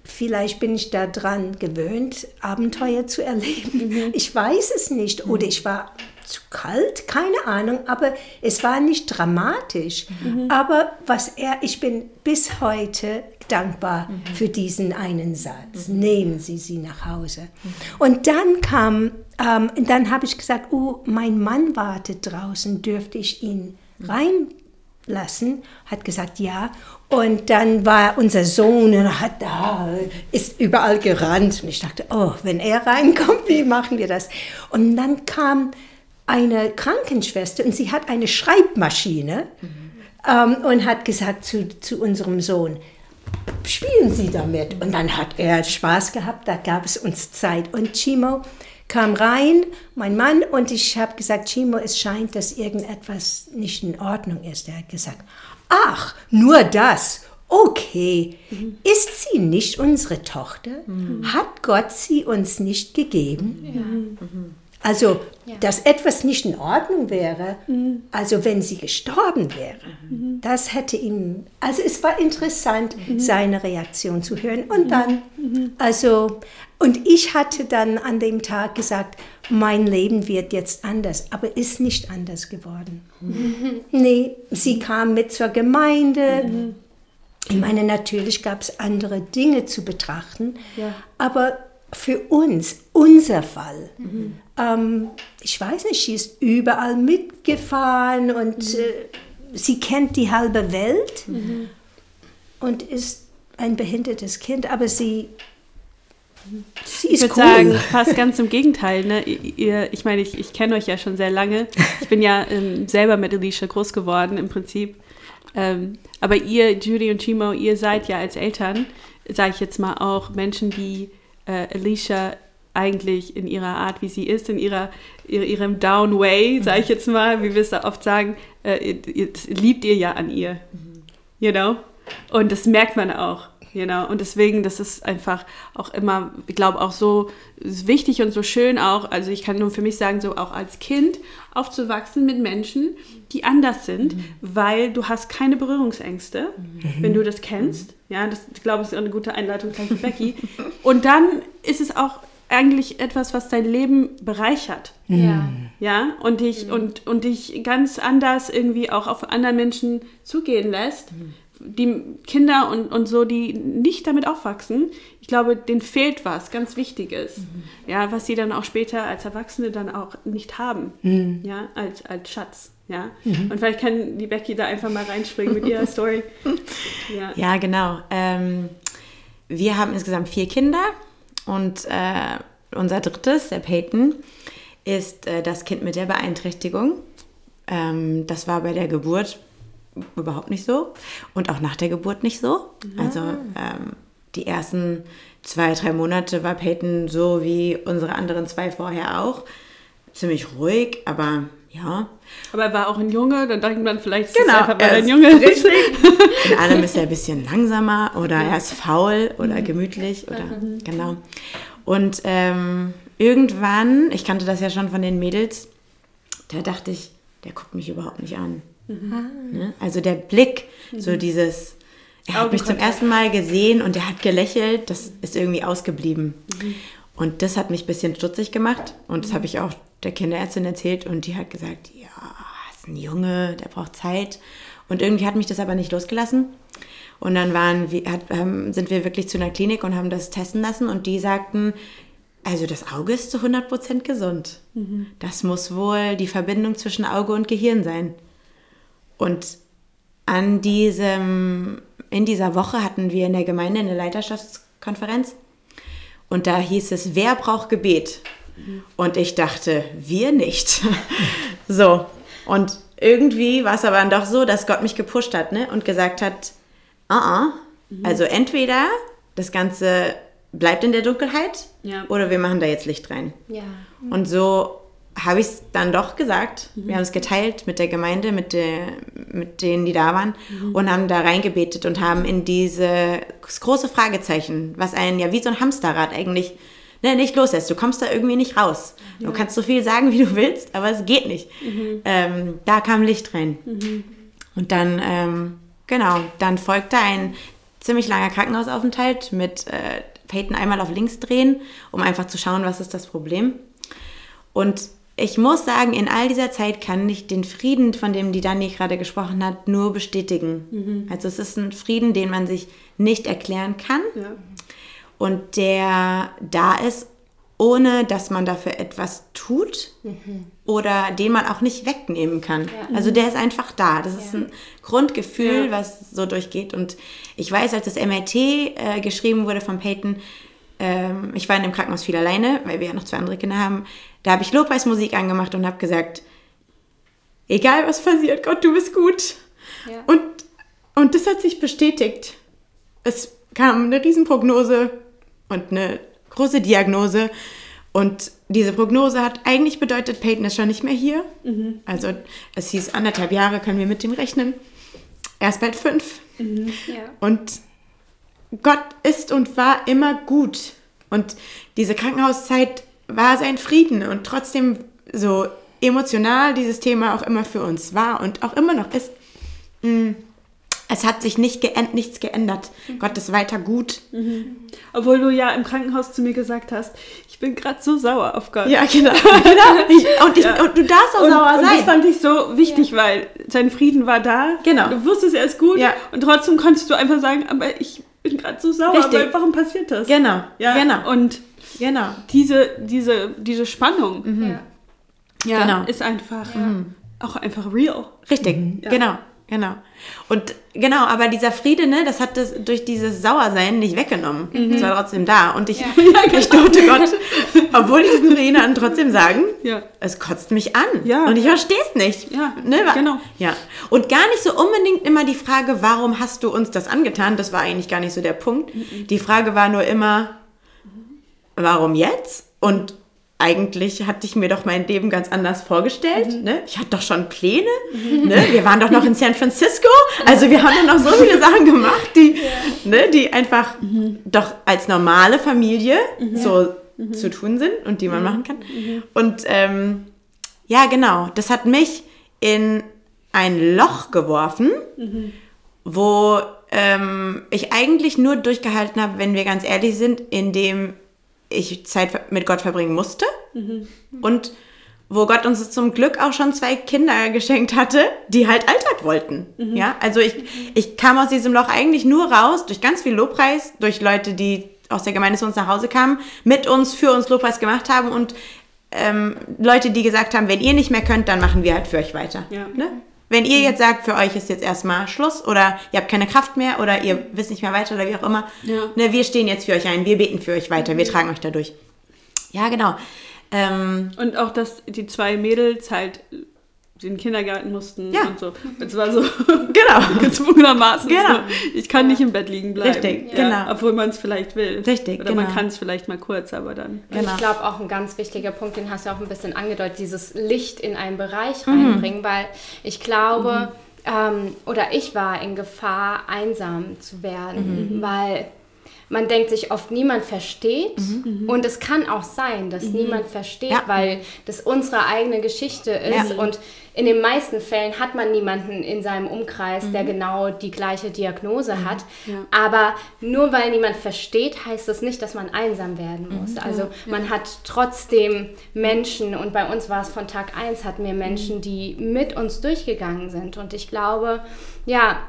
D: Vielleicht bin ich daran gewöhnt, Abenteuer zu erleben. Ich weiß es nicht. Oder ich war zu kalt, keine Ahnung, aber es war nicht dramatisch. Mhm. Aber was er, ich bin bis heute dankbar mhm. für diesen einen Satz. Mhm. Nehmen Sie sie nach Hause. Mhm. Und dann kam, ähm, dann habe ich gesagt, oh, mein Mann wartet draußen, dürfte ich ihn reinlassen? Hat gesagt, ja. Und dann war unser Sohn und hat da, ist überall gerannt. Und ich dachte, oh, wenn er reinkommt, wie machen wir das? Und dann kam eine Krankenschwester und sie hat eine Schreibmaschine mhm. ähm, und hat gesagt zu, zu unserem Sohn, spielen Sie damit. Und dann hat er Spaß gehabt, da gab es uns Zeit. Und Chimo kam rein, mein Mann, und ich habe gesagt, Chimo, es scheint, dass irgendetwas nicht in Ordnung ist. Er hat gesagt, ach, nur das. Okay, mhm. ist sie nicht unsere Tochter? Mhm. Hat Gott sie uns nicht gegeben? Ja. Mhm. Also, ja. dass etwas nicht in Ordnung wäre, mhm. also wenn sie gestorben wäre, mhm. das hätte ihm, also es war interessant, mhm. seine Reaktion zu hören. Und mhm. dann, mhm. also, und ich hatte dann an dem Tag gesagt, mein Leben wird jetzt anders, aber ist nicht anders geworden. Mhm. Nee, sie kam mit zur Gemeinde. Ich meine, natürlich gab es andere Dinge zu betrachten, ja. aber für uns, unser Fall. Mhm. Ähm, ich weiß nicht, sie ist überall mitgefahren und mhm. äh, sie kennt die halbe Welt mhm. und ist ein behindertes Kind, aber sie,
B: sie ist ich würde cool. sagen, fast ganz im Gegenteil. Ne? Ihr, ich meine, ich, ich kenne euch ja schon sehr lange. Ich bin ja ähm, selber mit Alicia groß geworden im Prinzip. Ähm, aber ihr, Judy und Chimo, ihr seid ja als Eltern, sage ich jetzt mal auch, Menschen, die äh, Alicia eigentlich in ihrer Art, wie sie ist, in ihrer, ihrem Down Way, sage ich jetzt mal, wie wir es da oft sagen, äh, liebt ihr ja an ihr. You know? Und das merkt man auch. You know? Und deswegen, das ist einfach auch immer, ich glaube, auch so wichtig und so schön auch, also ich kann nur für mich sagen, so auch als Kind aufzuwachsen mit Menschen, die anders sind, mhm. weil du hast keine Berührungsängste, mhm. wenn du das kennst. Ja, das, ich glaube, das ist eine gute Einleitung gleich mit Becky. Und dann ist es auch eigentlich etwas, was dein Leben bereichert. Ja. Ja, und dich, mhm. und, und dich ganz anders irgendwie auch auf andere Menschen zugehen lässt. Mhm. Die Kinder und, und so, die nicht damit aufwachsen, ich glaube, denen fehlt was ganz Wichtiges. Mhm. Ja, was sie dann auch später als Erwachsene dann auch nicht haben. Mhm. Ja, als, als Schatz. Ja, mhm. und vielleicht kann die Becky da einfach mal reinspringen mit ihrer Story.
E: Ja, ja genau. Ähm, wir haben insgesamt vier Kinder und äh, unser drittes, der Peyton, ist äh, das Kind mit der Beeinträchtigung. Ähm, das war bei der Geburt überhaupt nicht so und auch nach der Geburt nicht so. Ja. Also ähm, die ersten zwei, drei Monate war Peyton so wie unsere anderen zwei vorher auch. Ziemlich ruhig, aber ja.
B: Aber er war auch ein Junge, dann denkt man vielleicht,
E: genau, ist einfach, weil er ein Junge ist. In allem ist er ein bisschen langsamer oder er ist faul oder mhm. gemütlich oder mhm. genau. Und ähm, irgendwann, ich kannte das ja schon von den Mädels, da dachte ich, der guckt mich überhaupt nicht an. Mhm. Ne? Also der Blick, so mhm. dieses, er hat mich zum ersten Mal gesehen und er hat gelächelt, das ist irgendwie ausgeblieben. Mhm. Und das hat mich ein bisschen stutzig gemacht und das habe ich auch der Kinderärztin erzählt und die hat gesagt, ja, ist ein Junge, der braucht Zeit. Und irgendwie hat mich das aber nicht losgelassen. Und dann waren wir, hat, sind wir wirklich zu einer Klinik und haben das testen lassen und die sagten, also das Auge ist zu 100% gesund. Mhm. Das muss wohl die Verbindung zwischen Auge und Gehirn sein. Und an diesem, in dieser Woche hatten wir in der Gemeinde eine Leiterschaftskonferenz und da hieß es, wer braucht Gebet? Und ich dachte, wir nicht. so. Und irgendwie war es aber dann doch so, dass Gott mich gepusht hat ne? und gesagt hat, ah, uh -uh, also entweder das Ganze bleibt in der Dunkelheit
B: Ja.
E: oder wir machen da jetzt Licht rein.
C: Ja.
E: Und so habe ich es dann doch gesagt. Wir haben es geteilt mit der Gemeinde, mit, der, mit denen, die da waren und haben da reingebetet und haben in dieses große Fragezeichen, was einen ja wie so ein Hamsterrad eigentlich ne, nicht loslässt. Du kommst da irgendwie nicht raus. Du kannst so viel sagen, wie du willst, aber es geht nicht. Ähm, da kam Licht rein. Und dann, ähm, genau, dann folgte ein ziemlich langer Krankenhausaufenthalt mit äh, Peyton einmal auf links drehen, um einfach zu schauen, was ist das Problem. Und ich muss sagen, in all dieser Zeit kann ich den Frieden, von dem die Dani gerade gesprochen hat, nur bestätigen. Also es ist ein Frieden, den man sich nicht erklären kann
B: Ja.
E: Und der da ist, ohne dass man dafür etwas tut oder den man auch nicht wegnehmen kann. Also der ist einfach da. Das ist ein Grundgefühl,
B: Ja.
E: was so durchgeht. Und ich weiß, als das MRT äh, geschrieben wurde von Peyton, ähm, ich war in dem Krankenhaus viel alleine, weil wir ja noch zwei andere Kinder haben, da habe ich Lobpreismusik angemacht und habe gesagt, egal was passiert, Gott, du bist gut.
C: Ja.
E: Und, und das hat sich bestätigt. Es kam eine Riesenprognose und eine große Diagnose. Und diese Prognose hat eigentlich bedeutet, Peyton ist schon nicht mehr hier. Also es hieß, anderthalb Jahre können wir mit dem rechnen. Er ist bald fünf.
C: Ja.
E: Und Gott ist und war immer gut. Und diese Krankenhauszeit war sein Frieden und trotzdem so emotional dieses Thema auch immer für uns war und auch immer noch ist. Mm, Es hat sich nicht geänd nichts geändert. Gott ist weiter gut.
B: Obwohl du ja im Krankenhaus zu mir gesagt hast, ich bin gerade so sauer auf Gott.
E: Ja, genau. genau. Ich, und, ich,
B: Ja.
E: und du darfst auch
B: und,
E: sauer
B: und das
E: sein.
B: fand ich so wichtig, weil sein Frieden war da.
E: Genau.
B: Du wusstest, er ist gut.
E: Ja.
B: Und trotzdem konntest du einfach sagen, aber ich bin gerade so sauer.
E: Richtig.
B: Weil, warum passiert das?
E: Genau.
B: Ja,
E: Genau.
B: Und
E: genau.
B: diese, diese, diese Spannung
C: Ja.
B: ja,
E: Genau.
B: ist einfach auch einfach real.
E: Richtig,
B: Ja.
E: genau, genau. Und genau, aber dieser Friede, ne, das hat das durch dieses Sauersein nicht weggenommen. Es war trotzdem da. Und ich, ich durfte Gott, obwohl ich diesen hatte, trotzdem sagen,
B: Ja.
E: es kotzt mich an.
B: Ja.
E: Und ich verstehe es nicht.
B: Ja,
E: ne,
B: genau.
E: Ja. Und gar nicht so unbedingt immer die Frage, warum hast du uns das angetan? Das war eigentlich gar nicht so der Punkt. Die Frage war nur immer, warum jetzt? Und eigentlich hatte ich mir doch mein Leben ganz anders vorgestellt. Ne? Ich hatte doch schon Pläne. Ne? Wir waren doch noch in San Francisco. Also wir haben doch noch so viele Sachen gemacht, die, ne, die einfach doch als normale Familie so zu tun sind und die man machen kann. Und ähm, ja, genau, das hat mich in ein Loch geworfen, wo ähm, ich eigentlich nur durchgehalten habe, wenn wir ganz ehrlich sind, in dem ich Zeit mit Gott verbringen musste und wo Gott uns zum Glück auch schon zwei Kinder geschenkt hatte, die halt Alltag wollten. Ja, also ich, ich kam aus diesem Loch eigentlich nur raus durch ganz viel Lobpreis, durch Leute, die aus der Gemeinde zu uns nach Hause kamen, mit uns, für uns Lobpreis gemacht haben und ähm, Leute, die gesagt haben, wenn ihr nicht mehr könnt, dann machen wir halt für euch weiter.
B: Ja.
E: Ne? Wenn ihr jetzt sagt, für euch ist jetzt erstmal Schluss oder ihr habt keine Kraft mehr oder ihr wisst nicht mehr weiter oder wie auch immer,
B: Ja.
E: ne, wir stehen jetzt für euch ein, wir beten für euch weiter, wir tragen euch dadurch. Ja, genau. Ähm,
B: Und auch, dass die zwei Mädels halt den Kindergarten mussten
E: Ja.
B: und so. Es war so
E: genau.
B: gezwungenermaßen
E: Genau.
B: so, ich kann nicht im Bett liegen bleiben.
E: Richtig,
B: ja.
E: genau.
B: Obwohl man es vielleicht will.
E: Richtig,
B: Oder man
E: genau.
B: kann es vielleicht mal kurz, aber dann.
C: Und
E: Genau.
C: ich glaube auch ein ganz wichtiger Punkt, den hast du auch ein bisschen angedeutet, dieses Licht in einen Bereich
E: Mhm.
C: reinbringen, weil ich glaube, ähm, oder ich war in Gefahr, einsam zu werden,
E: Mhm.
C: weil man denkt sich oft, niemand versteht.
E: Mhm.
C: Und es kann auch sein, dass niemand versteht,
E: Ja.
C: weil das unsere eigene Geschichte ist.
E: Ja.
C: Und in den meisten Fällen hat man niemanden in seinem Umkreis, der genau die gleiche Diagnose hat.
B: Ja.
C: Aber nur weil niemand versteht, heißt das nicht, dass man einsam werden muss. Also man hat trotzdem Menschen und bei uns war es von Tag 1, hatten wir Menschen, die mit uns durchgegangen sind. Und ich glaube, ja,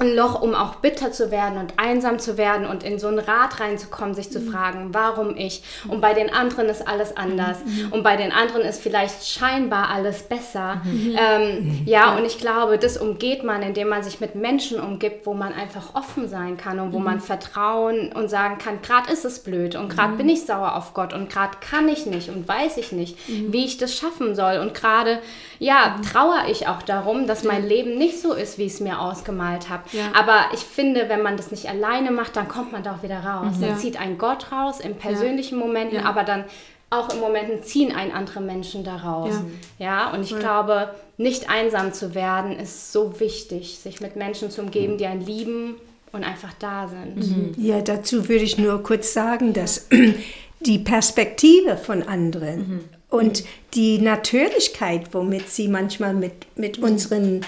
C: ein Loch, um auch bitter zu werden und einsam zu werden und in so ein Rad reinzukommen, sich zu fragen, warum ich? Und bei den anderen ist alles anders. Und bei den anderen ist vielleicht scheinbar alles besser. Ähm, ja, und ich glaube, das umgeht man, indem man sich mit Menschen umgibt, wo man einfach offen sein kann und wo man vertrauen und sagen kann, gerade ist es blöd und gerade bin ich sauer auf Gott und gerade kann ich nicht und weiß ich nicht, wie ich das schaffen soll. Und gerade, ja, trauere ich auch darum, dass mein Leben nicht so ist, wie ich es mir ausgemalt habe.
B: Ja.
C: Aber ich finde, wenn man das nicht alleine macht, dann kommt man da auch wieder raus.
B: Ja.
C: Dann zieht ein Gott raus in persönlichen Momenten,
B: Ja.
C: aber dann auch in Momenten ziehen ein andere Menschen da raus. Ja, und ich glaube, nicht einsam zu werden ist so wichtig, sich mit Menschen zu umgeben, die einen lieben und einfach da sind.
D: Ja, dazu würde ich nur kurz sagen, dass die Perspektive von anderen und die Natürlichkeit, womit sie manchmal mit, mit unseren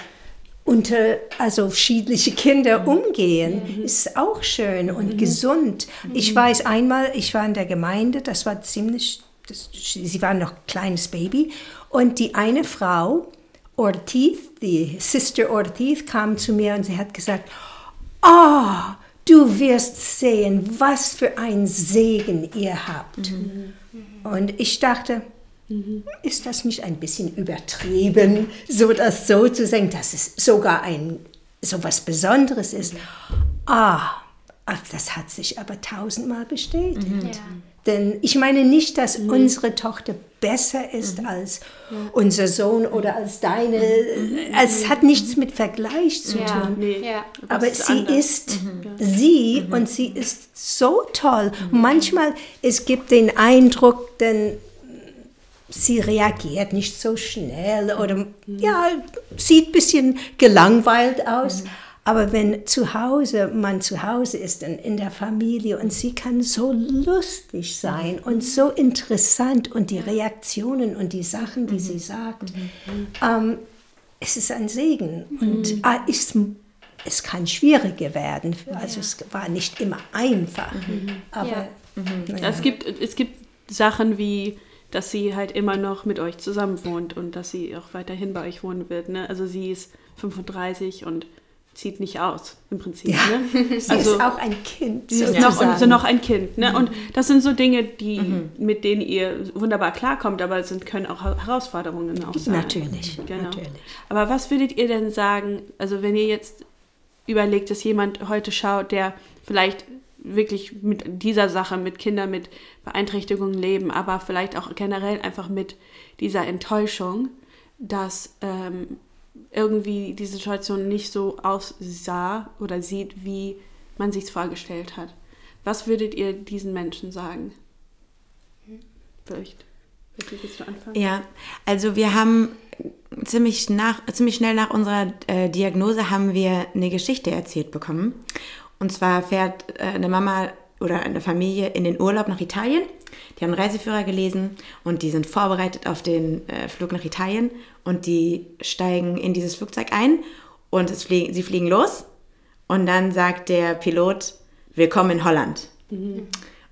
D: unter, also schiedliche Kinder umgehen, ist auch schön und gesund. Ich weiß einmal, ich war in der Gemeinde, das war ziemlich, das, sie war noch kleines Baby und die eine Frau, Ortiz, die Sister Ortiz, kam zu mir und sie hat gesagt, Ah, du wirst sehen, was für ein Segen ihr habt. Und ich dachte, ist das nicht ein bisschen übertrieben, so das so zu sagen, dass es sogar ein so was Besonderes ist? Ah, ach, das hat sich aber tausendmal bestätigt.
C: Ja.
D: Denn ich meine nicht, dass unsere Tochter besser ist als unser Sohn oder als deine. Es hat nichts mit Vergleich zu
C: Ja.
D: tun.
B: Nee.
C: Ja.
D: Aber
B: ist
D: sie
B: anders.
D: ist sie und sie ist so toll. Manchmal es gibt den Eindruck, denn sie reagiert nicht so schnell oder ja, sieht ein bisschen gelangweilt aus. Aber wenn zu Hause, man zu Hause ist in, in der Familie und sie kann so lustig sein und so interessant und die Reaktionen und die Sachen, die sie sagt, ähm, es ist ein Segen. Und ah, es, es kann schwieriger werden. Also es war nicht immer einfach. Aber
C: Ja.
D: naja.
B: Es, gibt, es gibt Sachen wie, dass sie halt immer noch mit euch zusammen wohnt und dass sie auch weiterhin bei euch wohnen wird. Ne? Also sie ist 35 und zieht nicht aus, im Prinzip.
D: Ja.
B: Ne?
D: sie
B: Also
D: ist auch ein Kind.
B: sie ist noch, und so noch ein Kind. Ne? Und das sind so Dinge, die, mit denen ihr wunderbar klarkommt, aber es sind, können auch Herausforderungen auch sein.
D: Natürlich,
B: Genau.
D: natürlich.
B: Aber was würdet ihr denn sagen, also wenn ihr jetzt überlegt, dass jemand heute schaut, der vielleicht wirklich mit dieser Sache, mit Kindern mit Beeinträchtigungen leben, aber vielleicht auch generell einfach mit dieser Enttäuschung, dass ähm, irgendwie die Situation nicht so aussah oder sieht, wie man sich vorgestellt hat. Was würdet ihr diesen Menschen sagen? Vielleicht. Willst du anfangen?
E: Ja, also wir haben ziemlich, nach, ziemlich schnell nach unserer äh, Diagnose haben wir eine Geschichte erzählt bekommen. Und zwar fährt äh, eine Mama oder eine Familie in den Urlaub nach Italien. Die haben einen Reiseführer gelesen und die sind vorbereitet auf den äh, Flug nach Italien und die steigen in dieses Flugzeug ein und fliegen, sie fliegen los und dann sagt der Pilot, willkommen in Holland.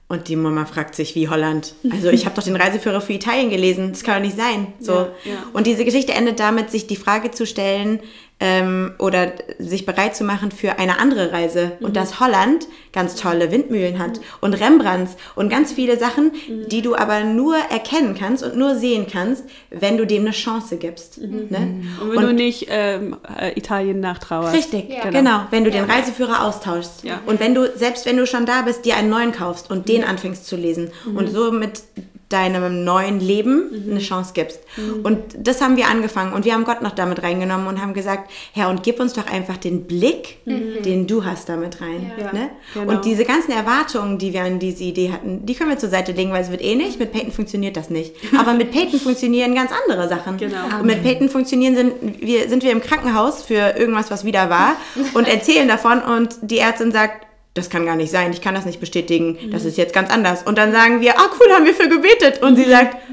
E: Und die Mama fragt sich, wie Holland? Also ich habe doch den Reiseführer für Italien gelesen, das kann doch nicht sein. So.
B: Ja, ja.
E: Und diese Geschichte endet damit, sich die Frage zu stellen ähm, oder sich bereit zu machen für eine andere Reise. Und dass Holland ganz tolle Windmühlen hat und Rembrandts und ganz viele Sachen, die du aber nur erkennen kannst und nur sehen kannst, wenn du dem eine Chance gibst. Ne?
B: Und wenn du nicht ähm, äh, Italien nachtrauerst.
E: Richtig,
C: Ja.
E: genau. Wenn du den Reiseführer austauschst
B: Ja.
E: und wenn du, selbst wenn du schon da bist, dir einen neuen kaufst und den anfängst zu lesen und so mit deinem neuen Leben eine Chance gibst. Und das haben wir angefangen und wir haben Gott noch damit reingenommen und haben gesagt, Herr, und gib uns doch einfach den Blick, den du hast damit rein.
B: Ja.
E: Ne?
B: Genau.
E: Und diese ganzen Erwartungen, die wir an diese Idee hatten, die können wir zur Seite legen, weil es wird eh nicht. Mit Peyton funktioniert das nicht. Aber mit Peyton funktionieren ganz andere Sachen.
B: Genau.
E: Und mit Peyton funktionieren sind wir, sind wir im Krankenhaus für irgendwas, was wieder war und erzählen davon und die Ärztin sagt, das kann gar nicht sein, ich kann das nicht bestätigen, das ist jetzt ganz anders. Und dann sagen wir, ah cool, haben wir für gebetet. Und sie sagt,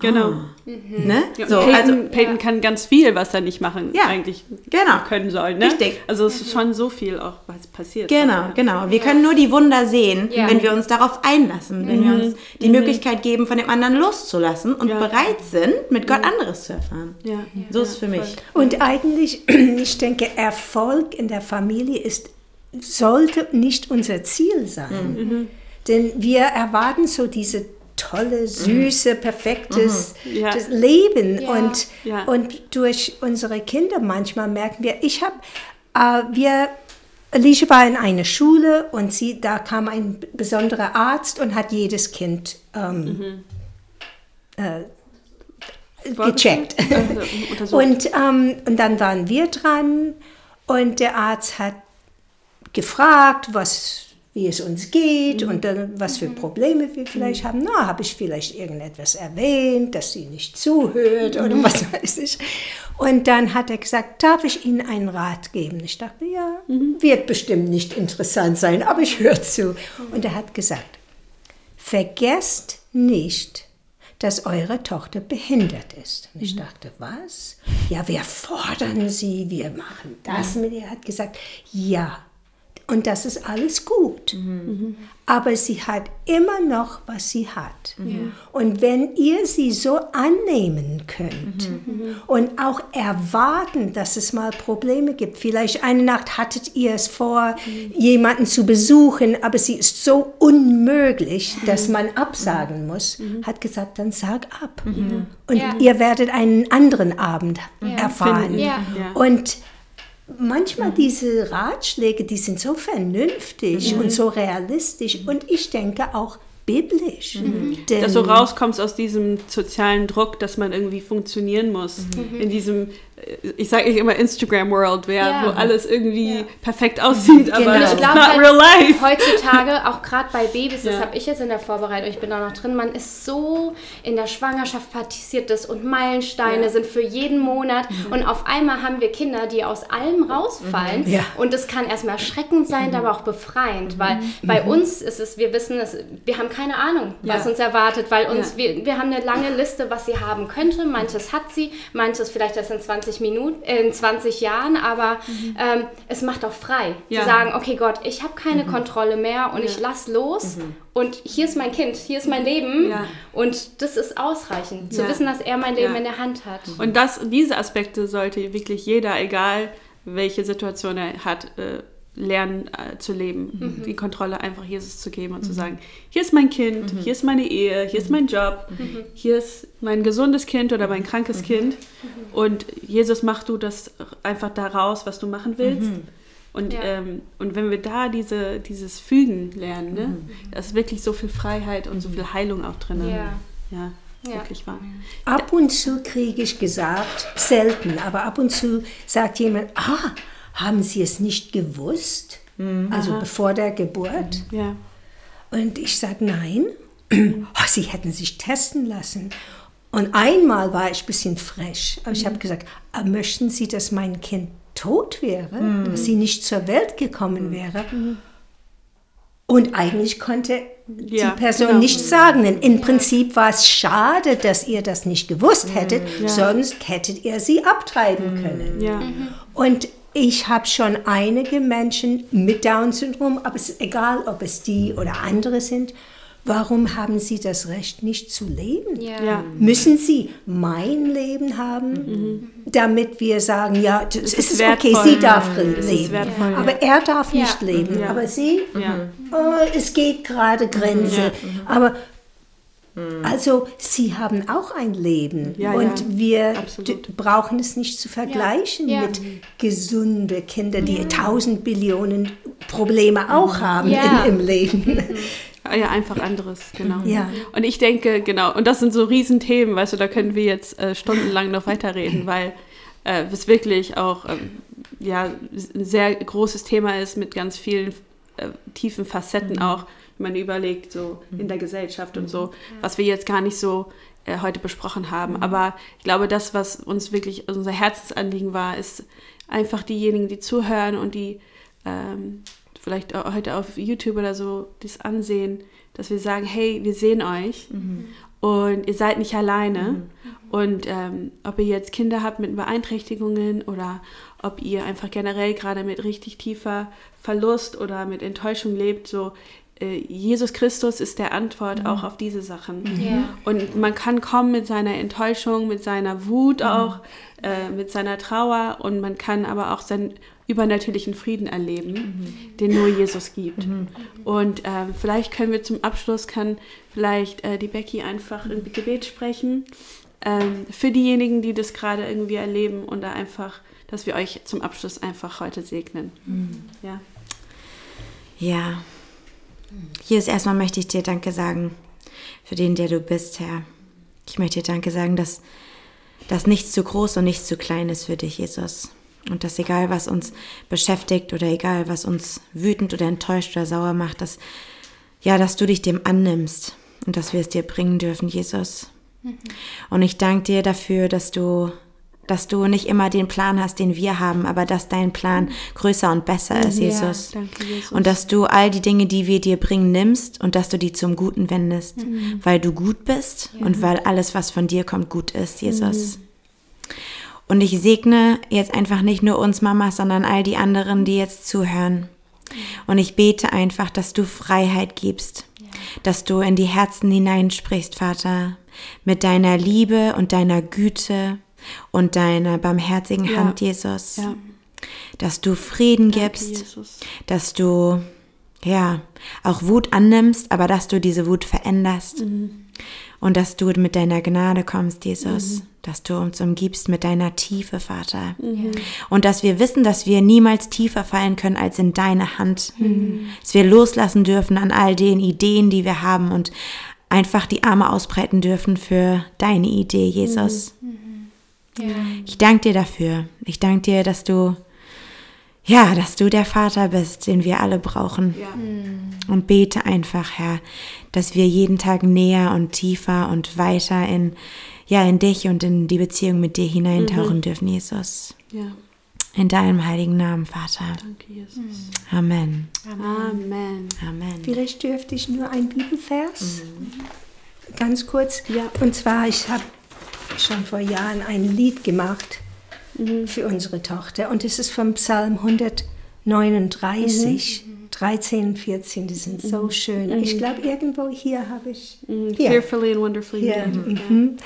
B: Genau.
E: ah, ne?
B: Ja,
E: So,
B: Peyton,
E: also,
B: Peyton kann ganz viel, was er nicht machen
E: Ja,
B: eigentlich
E: genau.
B: können soll. Ne?
E: Richtig.
B: Also es ist schon so viel auch, was passiert.
E: Genau,
B: Ja.
E: genau. Wir können nur die Wunder sehen,
C: Ja.
E: wenn wir uns darauf einlassen, wenn wir uns die Möglichkeit geben, von dem anderen loszulassen und
B: Ja.
E: bereit sind, mit Gott anderes zu erfahren.
B: Ja.
E: So ist es für mich.
D: Und eigentlich, ich denke, Erfolg in der Familie ist, sollte nicht unser Ziel sein. Denn wir erwarten so diese tolle, süße, perfektes
B: Ja.
D: das Leben.
C: Ja.
D: Und,
B: Ja.
D: und durch unsere Kinder manchmal merken wir, ich habe, äh, wir, Alicia war in einer Schule und sie, da kam ein besonderer Arzt und hat jedes Kind ähm, äh, gecheckt.
B: Also.
D: Und, ähm, und dann waren wir dran und der Arzt hat gefragt, was, wie es uns geht und dann, was für Probleme wir vielleicht haben. Na, habe ich vielleicht irgendetwas erwähnt, dass sie nicht zuhört oder was weiß ich. Und dann hat er gesagt, darf ich Ihnen einen Rat geben? Ich dachte, ja, wird bestimmt nicht interessant sein, aber ich höre zu. Und er hat gesagt, vergesst nicht, dass eure Tochter behindert ist. Und ich dachte, was? Ja, wir fordern sie, wir machen das mit ihr. Er hat gesagt, ja, und das ist alles gut. Aber sie hat immer noch, was sie hat. Und wenn ihr sie so annehmen könnt und auch erwarten, dass es mal Probleme gibt, vielleicht eine Nacht hattet ihr es vor, jemanden zu besuchen, aber sie ist so unmöglich, dass man absagen muss, hat gesagt, dann sag ab. Und
C: Ja.
D: ihr werdet einen anderen Abend erfahren.
C: Ja.
B: Ja.
D: Und manchmal diese Ratschläge, die sind so vernünftig und so realistisch und ich denke auch biblisch. Denn
B: dass du rauskommst aus diesem sozialen Druck, dass man irgendwie funktionieren muss. In diesem, ich sage nicht immer Instagram-World,
C: Ja.
B: wo alles irgendwie perfekt aussieht, aber
D: Genau.
B: it's
C: Ich glaube
B: not
C: halt,
B: real life.
C: heutzutage, auch gerade bei Babys, das
B: Ja.
C: habe ich jetzt in der Vorbereitung, ich bin auch noch drin, man ist so in der Schwangerschaft passiert das und Meilensteine sind für jeden Monat und auf einmal haben wir Kinder, die aus allem rausfallen
D: Ja.
C: und das kann erstmal erschreckend sein, aber auch befreiend, weil bei uns ist es, wir wissen es, wir haben keine Ahnung, was
B: Ja.
C: uns erwartet, weil uns,
B: Ja.
C: wir, wir haben eine lange Liste, was sie haben könnte, manches hat sie, manches vielleicht erst in 20 Minuten, äh, in 20 Jahren, aber ähm, es macht auch frei,
B: Ja.
C: zu sagen, okay Gott, ich habe keine Kontrolle mehr und ich lass los und hier ist mein Kind, hier ist mein Leben
B: Ja.
C: und das ist ausreichend, zu
B: Ja.
C: wissen, dass er mein Leben
B: Ja.
C: in der Hand hat.
B: Und das, diese Aspekte sollte wirklich jeder, egal welche Situation er hat, äh, lernen äh, zu leben. Die Kontrolle einfach Jesus zu geben und zu sagen, hier ist mein Kind, hier ist meine Ehe, hier ist mein Job, hier ist mein gesundes Kind oder mein krankes Kind. Und Jesus, mach du das einfach daraus, was du machen willst. Und,
C: Ja.
B: ähm, und wenn wir da diese, dieses Fügen lernen, ne, da ist wirklich so viel Freiheit und so viel Heilung auch drin.
C: Ja.
B: ja
C: Ja.
B: wirklich wahr.
D: ab und zu kriege ich gesagt, selten, aber ab und zu sagt jemand, ah, haben Sie es nicht gewusst? Also bevor der Geburt.
B: Ja.
D: Und ich sage, nein, oh, Sie hätten sich testen lassen. Und einmal war ich ein bisschen frech. Aber ich habe gesagt, ah, möchten Sie, dass mein Kind tot wäre, dass sie nicht zur Welt gekommen wäre? Und eigentlich konnte
B: Ja,
D: die Person
B: genau.
D: nichts sagen. Denn im Prinzip war es schade, dass ihr das nicht gewusst hättet, sonst hättet ihr sie abtreiben können.
B: Ja.
D: Und ich habe schon einige Menschen mit Down-Syndrom, aber es ist egal, ob es die oder andere sind, warum haben sie das Recht nicht zu leben?
C: Ja.
B: Ja.
D: Müssen sie mein Leben haben, damit wir sagen, ja, das
B: ist
D: ist, es okay, sie darf
B: Es ist
D: leben,
B: wertvoll, ja.
D: aber er darf
C: Ja.
D: nicht leben.
B: Ja.
D: Aber sie,
B: Ja.
D: oh, es geht gerade Grenze. Aber also sie haben auch ein Leben
B: Ja,
D: und
B: ja.
D: wir brauchen es nicht zu vergleichen
C: Ja.
D: mit gesunde Kinder, die tausend Billionen Probleme auch haben in, im Leben.
B: Ja, einfach anderes, genau.
D: Ja.
B: Und ich denke, genau, und das sind so Riesenthemen, weißt du, da können wir jetzt äh, stundenlang noch weiterreden, weil äh, es wirklich auch ähm, ja, ein sehr großes Thema ist mit ganz vielen äh, tiefen Facetten auch, wenn man überlegt, so in der Gesellschaft und so, was wir jetzt gar nicht so äh, heute besprochen haben. Aber ich glaube, das, was uns wirklich unser Herzensanliegen war, ist einfach diejenigen, die zuhören und die ähm, vielleicht auch heute auf YouTube oder so das ansehen, dass wir sagen, hey, wir sehen euch und ihr seid nicht alleine. Mhm. Und ähm, ob ihr jetzt Kinder habt mit Beeinträchtigungen oder ob ihr einfach generell gerade mit richtig tiefer Verlust oder mit Enttäuschung lebt, so Jesus Christus ist der Antwort mhm. auch auf diese Sachen. Mhm. Und man kann kommen mit seiner Enttäuschung, mit seiner Wut mhm. auch, äh, mit seiner Trauer und man kann aber auch seinen übernatürlichen Frieden erleben, mhm. den nur Jesus gibt. Mhm. Und äh, vielleicht können wir zum Abschluss, kann vielleicht äh, die Becky einfach ein Gebet sprechen ähm, für diejenigen, die das gerade irgendwie erleben und da einfach, dass wir euch zum Abschluss einfach heute segnen. Mhm. Ja.
E: Ja. Hier ist erstmal möchte ich dir Danke sagen für den, der du bist, Herr. Ich möchte dir Danke sagen, dass, dass nichts zu groß und nichts zu klein ist für dich, Jesus. Und dass egal, was uns beschäftigt oder egal, was uns wütend oder enttäuscht oder sauer macht, dass, ja, dass du dich dem annimmst und dass wir es dir bringen dürfen, Jesus. Mhm. Und ich danke dir dafür, dass du dass du nicht immer den Plan hast, den wir haben, aber dass dein Plan größer und besser ist, Jesus. Ja, danke, Jesus. Und dass du all die Dinge, die wir dir bringen, nimmst und dass du die zum Guten wendest, mhm. weil du gut bist ja. und weil alles, was von dir kommt, gut ist, Jesus. Mhm. Und ich segne jetzt einfach nicht nur uns Mamas, sondern all die anderen, die jetzt zuhören. Und ich bete einfach, dass du Freiheit gibst, ja. dass du in die Herzen hineinsprichst, Vater, mit deiner Liebe und deiner Güte und deiner barmherzigen ja. Hand, Jesus. Ja. Dass du Frieden Danke, gibst, Jesus. dass du ja auch Wut annimmst, aber dass du diese Wut veränderst. Mhm. Und dass du mit deiner Gnade kommst, Jesus. Mhm. Dass du uns umgibst mit deiner Tiefe, Vater. Mhm. Und dass wir wissen, dass wir niemals tiefer fallen können als in deine Hand. Mhm. Dass wir loslassen dürfen an all den Ideen, die wir haben und einfach die Arme ausbreiten dürfen für deine Idee, Jesus. Mhm. Ja. Ich danke dir dafür. Ich danke dir, dass du, ja, dass du der Vater bist, den wir alle brauchen. Ja. Und bete einfach, Herr, dass wir jeden Tag näher und tiefer und weiter in, ja, in dich und in die Beziehung mit dir hineintauchen mhm. dürfen, Jesus. Ja. In deinem heiligen Namen, Vater. Danke, Jesus. Amen.
B: Amen.
D: Amen. Vielleicht dürfte ich nur ein Bibelvers. Mhm. Ganz kurz. Ja. Und zwar, ich habe schon vor Jahren ein Lied gemacht mhm. für unsere Tochter und es ist vom Psalm 139. Mhm. 13 und 14, die sind so mhm. schön. Mhm. Ich glaube, irgendwo hier habe ich.
B: Mhm. Fearfully and wonderfully
D: hier. Mhm.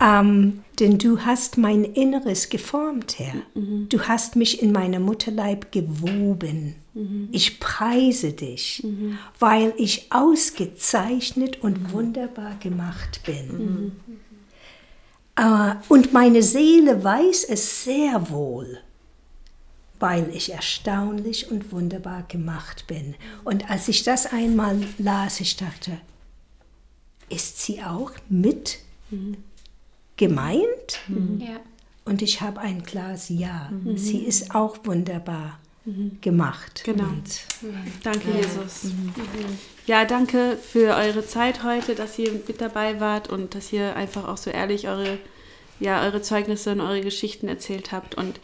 D: Ähm, denn du hast mein Inneres geformt, Herr. Du hast mich in meiner Mutterleib gewoben. Ich preise dich, weil ich ausgezeichnet und wunderbar gemacht bin. Und meine Seele weiß es sehr wohl, weil ich erstaunlich und wunderbar gemacht bin. Und als ich das einmal las, ich dachte, ist sie auch mit mhm. gemeint? Mhm. Ja. Und ich habe ein klares Ja. Mhm. Sie ist auch wunderbar mhm. gemacht.
B: Genau. Und, danke, ja. Jesus. Mhm. Ja, danke für eure Zeit heute, dass ihr mit dabei wart und dass ihr einfach auch so ehrlich eure, ja, eure Zeugnisse und eure Geschichten erzählt habt. Und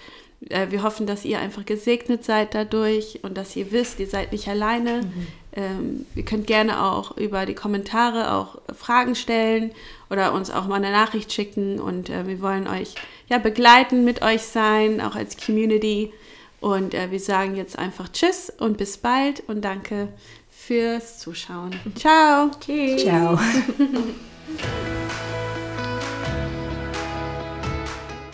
B: äh, wir hoffen, dass ihr einfach gesegnet seid dadurch und dass ihr wisst, ihr seid nicht alleine. Mhm. Ähm, ihr könnt gerne auch über die Kommentare auch Fragen stellen oder uns auch mal eine Nachricht schicken. Und äh, wir wollen euch ja begleiten, mit euch sein, auch als Community. Und äh, wir sagen jetzt einfach Tschüss und bis bald und danke fürs Zuschauen. Ciao.
D: Tschüss. Ciao.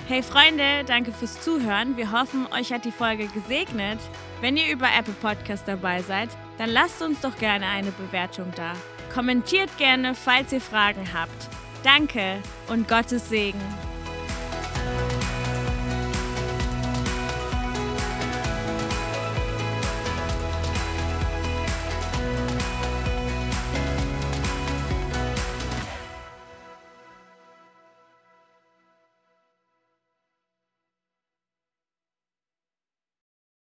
A: Hey Freunde, danke fürs Zuhören. Wir hoffen, euch hat die Folge gesegnet. Wenn ihr über Apple Podcast dabei seid, dann lasst uns doch gerne eine Bewertung da. Kommentiert gerne, falls ihr Fragen habt. Danke und Gottes Segen.